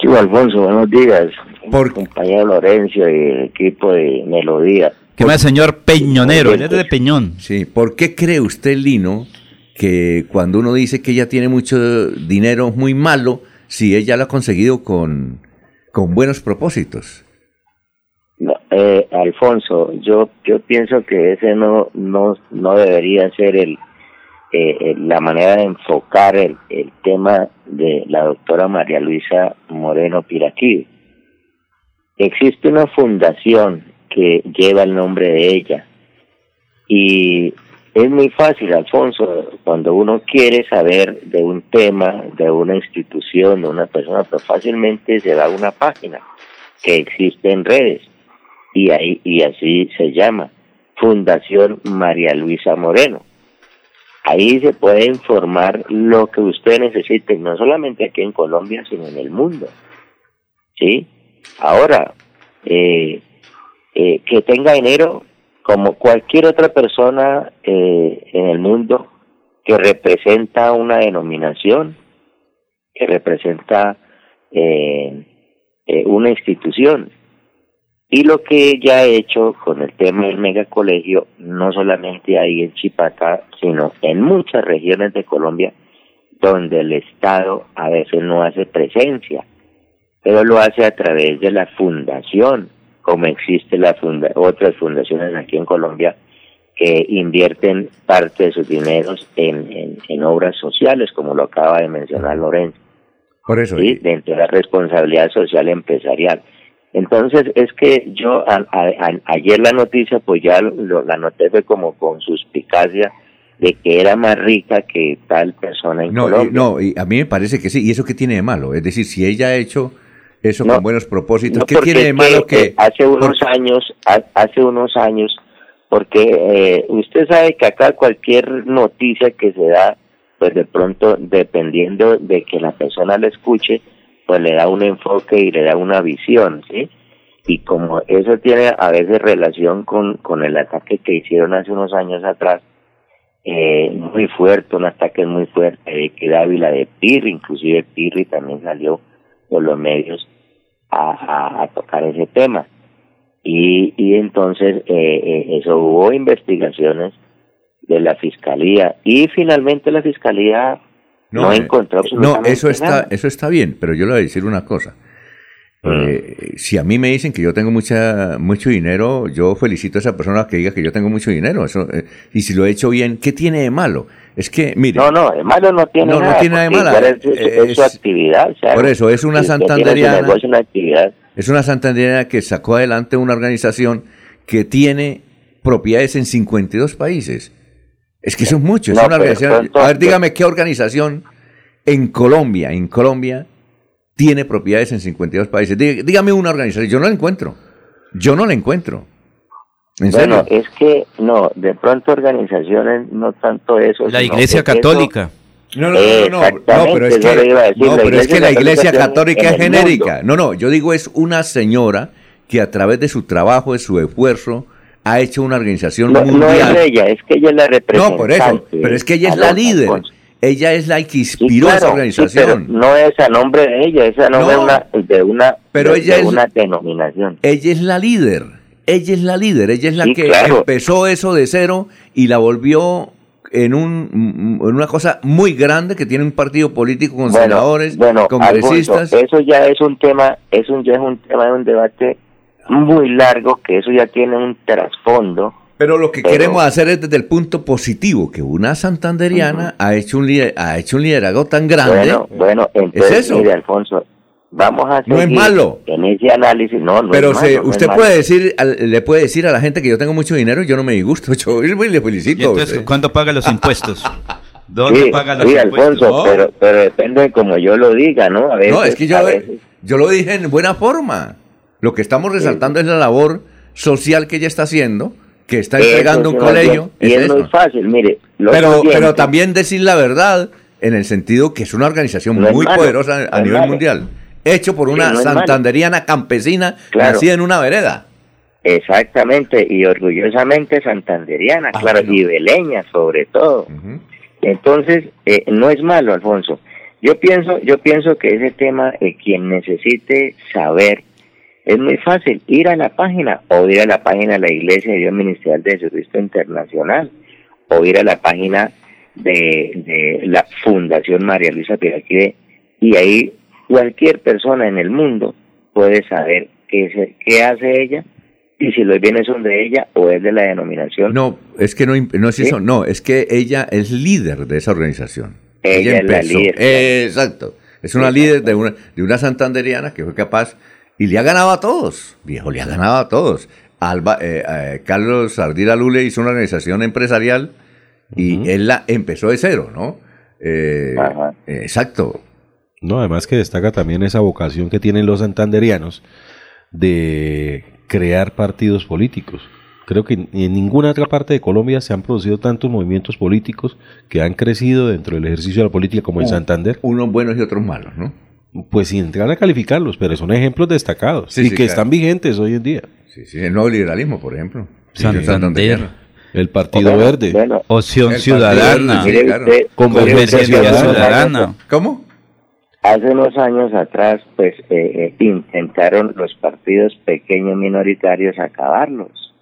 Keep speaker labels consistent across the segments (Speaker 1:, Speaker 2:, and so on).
Speaker 1: Sí, Alfonso, buenos días. Por... Compañero Lorenzo y el equipo de Melodía.
Speaker 2: ¿Qué más, señor Peñonero? Él es de Peñón.
Speaker 3: Sí, ¿por qué cree usted, Lino, que cuando uno dice que ella tiene mucho dinero muy malo, si ella lo ha conseguido con, con buenos propósitos?
Speaker 1: eh, Alfonso, yo yo pienso que ese no no no debería ser el eh, la manera de enfocar el, el tema de la doctora María Luisa Moreno Piraquí. Existe una fundación que lleva el nombre de ella y es muy fácil, Alfonso, cuando uno quiere saber de un tema, de una institución, de una persona, pues fácilmente se da una página que existe en redes y ahí y así se llama Fundación María Luisa Moreno. Ahí se puede informar lo que usted necesite, no solamente aquí en Colombia, sino en el mundo. ¿Sí? Ahora, eh, eh, que tenga dinero como cualquier otra persona eh, en el mundo que representa una denominación, que representa una institución. Y lo que ella ha hecho con el tema del megacolegio, no solamente ahí en Chipata, sino en muchas regiones de Colombia, donde el Estado a veces no hace presencia, pero lo hace a través de la fundación, como existe la funda otras fundaciones aquí en Colombia que invierten parte de sus dineros en, en, obras sociales, como lo acaba de mencionar Lorenzo.
Speaker 3: Por eso.
Speaker 1: ¿sí? Dentro de la responsabilidad social empresarial. Entonces es que yo ayer la noticia pues ya lo, la noté fue como con suspicacia de que era más rica que tal persona en
Speaker 3: no,
Speaker 1: Colombia.
Speaker 3: no, y a mí me parece que sí. ¿Y eso qué tiene de malo? Es decir, si ella ha hecho eso con buenos propósitos, ¿qué tiene de malo que,
Speaker 1: hace unos años, hace unos años, porque eh, usted sabe que acá cualquier noticia que se da, pues de pronto, dependiendo de que la persona la escuche, pues le da un enfoque y le da una visión, ¿sí? Y como eso tiene a veces relación con, con el ataque que hicieron hace unos años atrás, eh, muy fuerte, un ataque muy fuerte de que Dávila de Pirri, inclusive Pirri también salió por los medios a, a, tocar ese tema. Y, y entonces eh, eh, eso hubo investigaciones de la fiscalía y finalmente la fiscalía no, eh, encontró
Speaker 3: No, eso está, eso está bien, pero yo le voy a decir una cosa. Mm. Eh, si a mí me dicen que yo tengo mucha, mucho dinero, yo felicito a esa persona que diga que yo tengo mucho dinero. Eso, eh, y si lo he hecho bien, ¿qué tiene de malo? Es que, mire.
Speaker 1: No, no, de malo no tiene
Speaker 3: no,
Speaker 1: nada.
Speaker 3: No tiene nada de malo.
Speaker 1: Es, su actividad.
Speaker 3: por eso, es una santanderiana. Es una santanderiana que sacó adelante una organización que tiene propiedades en 52 países. Es que son muchos, es una organización. a ver, dígame qué organización en Colombia, en Colombia, tiene propiedades en 52 países. Dígame una organización, yo no la encuentro. Yo no la encuentro.
Speaker 1: ¿En bueno, es que no, de pronto organizaciones, no tanto eso.
Speaker 2: La Iglesia Católica.
Speaker 3: No, no, no, no, no, pero es que, no, pero es que la Iglesia Católica es genérica. No, no, yo digo es una señora que a través de su trabajo, de su esfuerzo, ha hecho una organización
Speaker 1: no,
Speaker 3: mundial.
Speaker 1: No es ella, es que ella es la representante.
Speaker 3: No, por eso, pero es que ella es la líder. Ella es la que inspiró esa organización.
Speaker 1: no es a nombre de ella, es a nombre de una, de una,
Speaker 3: pero ella es,
Speaker 1: una denominación.
Speaker 3: Ella es la líder, ella es la líder, ella es la que empezó eso de cero y la volvió en, un, en una cosa muy grande que tiene un partido político con senadores, congresistas.
Speaker 1: eso ya es un tema, eso ya es un tema de un debate muy largo, que eso ya tiene un trasfondo.
Speaker 3: Pero lo que queremos hacer es desde el punto positivo, que una santanderiana ha, hecho un ha hecho un liderazgo tan grande.
Speaker 1: Bueno, bueno entonces, ¿Es eso? mire, Alfonso, vamos a
Speaker 3: seguir no es malo.
Speaker 1: en ese análisis. No, no
Speaker 3: Pero
Speaker 1: es
Speaker 3: usted puede decir, le puede decir a la gente que yo tengo mucho dinero, yo no me disgusto, yo le felicito.
Speaker 2: entonces, ¿cuándo paga los impuestos? ¿Dónde paga los
Speaker 1: sí,
Speaker 2: impuestos?
Speaker 1: Alfonso, pero, pero depende de como yo lo diga, ¿no? A veces,
Speaker 3: no, es que yo, yo lo dije en buena forma. Lo que estamos resaltando es la labor social que ella está haciendo, que está entregando un colegio.
Speaker 1: Y es, muy fácil, mire.
Speaker 3: Pero, pero también decir la verdad en el sentido que es una organización muy poderosa a nivel mundial, hecho por una santanderiana campesina nacida en una vereda.
Speaker 1: Exactamente, y orgullosamente santanderiana, claro, y beleña sobre todo. Entonces, eh, no es malo, Alfonso. Yo pienso, yo pienso que ese tema, eh, quien necesite saber, es muy fácil, ir a la página, o ir a la página de la Iglesia de Dios Ministerial de Jesucristo Internacional, o ir a la página de, de la Fundación María Luisa Piraquide, y ahí cualquier persona en el mundo puede saber qué, qué hace ella y si los bienes son de ella o es de la denominación.
Speaker 3: No, es que no, no es eso, no, es que ella es líder de esa organización.
Speaker 1: Ella, es la líder.
Speaker 3: exacto. Es una líder de una, de una santanderiana que fue capaz y le ha ganado a todos, viejo, le ha ganado a todos. Alba, eh, eh, Carlos Ardila Lule hizo una organización empresarial y él la empezó de cero, ¿no? Eh, exacto.
Speaker 4: No, además que destaca también esa vocación que tienen los santanderianos de crear partidos políticos. Creo que en ninguna otra parte de Colombia se han producido tantos movimientos políticos que han crecido dentro del ejercicio de la política como en Santander.
Speaker 3: Unos buenos y otros malos, ¿no?
Speaker 4: Pues sin entrar a calificarlos, pero son ejemplos destacados y que están vigentes hoy en día.
Speaker 3: Sí, sí, el nuevo liberalismo, por ejemplo.
Speaker 2: Santander.
Speaker 4: El Partido Verde.
Speaker 2: Opción Ciudadana. Convergencia Ciudadana.
Speaker 3: ¿Cómo?
Speaker 1: Hace unos años atrás, pues eh, eh, intentaron los partidos pequeños minoritarios acabarlos.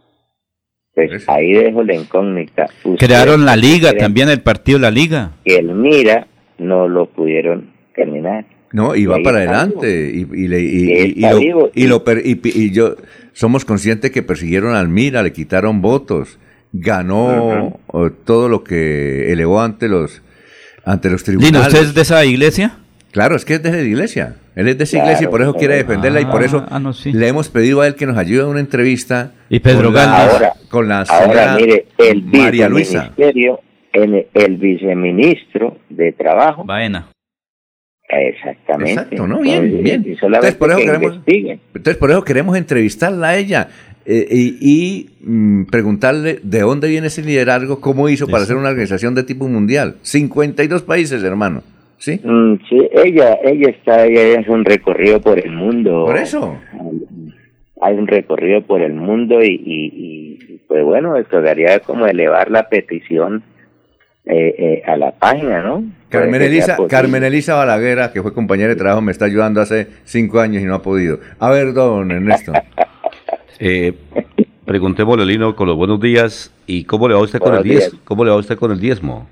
Speaker 1: Pues ahí dejo la incógnita.
Speaker 2: Crearon la Liga, también el partido La Liga.
Speaker 1: Que el Mira no lo pudieron terminar.
Speaker 3: No, y va para adelante. Y, y, y, y, lo, y, yo somos conscientes que persiguieron al Mira, le quitaron votos, ganó todo lo que elevó ante los ante los tribunales.
Speaker 2: ¿usted es de esa iglesia?
Speaker 3: Claro, es que es de la iglesia. Él es de esa iglesia y por eso quiere defenderla y por eso ah, le hemos pedido a él que nos ayude a una entrevista.
Speaker 2: Y Pedro Gálvez.
Speaker 1: Con la señora mire, el María Luisa. El, el viceministro de Trabajo.
Speaker 2: Baena.
Speaker 1: Exactamente.
Speaker 3: Exacto, ¿no? Bien, bien. Entonces por, eso queremos, entonces por, eso queremos, entrevistarla a ella eh, y, mm, preguntarle de dónde viene ese liderazgo, cómo hizo para hacer una organización de tipo mundial. 52 países, hermano. ¿sí?
Speaker 1: Mm, sí, ella, ella está, ella es un recorrido por el mundo.
Speaker 3: Por eso.
Speaker 1: Hay un recorrido por el mundo y, y, pues bueno, esto daría como elevar la petición eh, eh, a la página, ¿no?
Speaker 3: Carmen Elisa, Carmen Elisa Balaguera, que fue compañera de trabajo, me está ayudando hace cinco años y no ha podido. A ver, don Ernesto.
Speaker 4: eh, preguntémosle, Lino, con los buenos días. ¿Y cómo le va usted con el diezmo? ¿Cómo le va usted con el diezmo?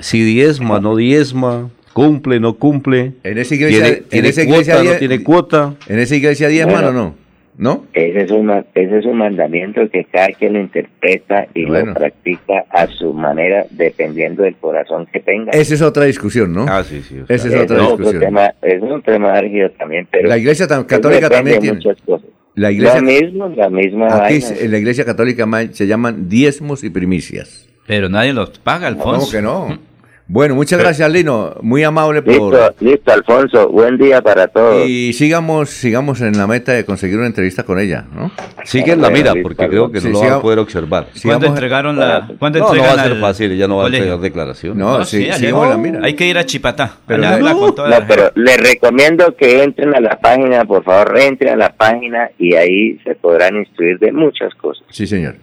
Speaker 4: Si diezma, no diezma, cumple, no cumple.
Speaker 3: En esa iglesia, ¿Tiene, en
Speaker 4: cuota, no tiene cuota.
Speaker 3: ¿En esa iglesia diezma o no? ¿No?
Speaker 1: Ese es, un, ese es un mandamiento que cada quien lo interpreta y lo practica a su manera, dependiendo del corazón que tenga.
Speaker 3: Esa es otra discusión, ¿no?
Speaker 4: Ah, sí, sí.
Speaker 3: Esa es otra discusión.
Speaker 1: Tema, es un tema álgido también, pero...
Speaker 3: La iglesia católica también tiene...
Speaker 1: Muchas cosas.
Speaker 3: La iglesia,
Speaker 1: Lo mismo, la misma
Speaker 3: aquí en la iglesia católica se llaman diezmos y primicias.
Speaker 2: Pero nadie los paga, Alfonso.
Speaker 3: ¿Cómo que no? Bueno, muchas gracias, Lino. Muy amable por.
Speaker 1: Listo, listo, Alfonso. Buen día para todos.
Speaker 3: Y sigamos, sigamos en la meta de conseguir una entrevista con ella, ¿no?
Speaker 4: Sigue en la mira, porque creo que no lo van a poder observar.
Speaker 2: ¿Cuándo entregaron la.? ¿cuándo
Speaker 4: no, no va a ser fácil, ya no va a entregar declaración.
Speaker 3: No, sí, sí, la mira.
Speaker 2: Hay que ir a Chipatá.
Speaker 1: Pero, no, pero les recomiendo que entren a la página, por favor, entren a la página y ahí se podrán instruir de muchas cosas.
Speaker 3: Sí, señor.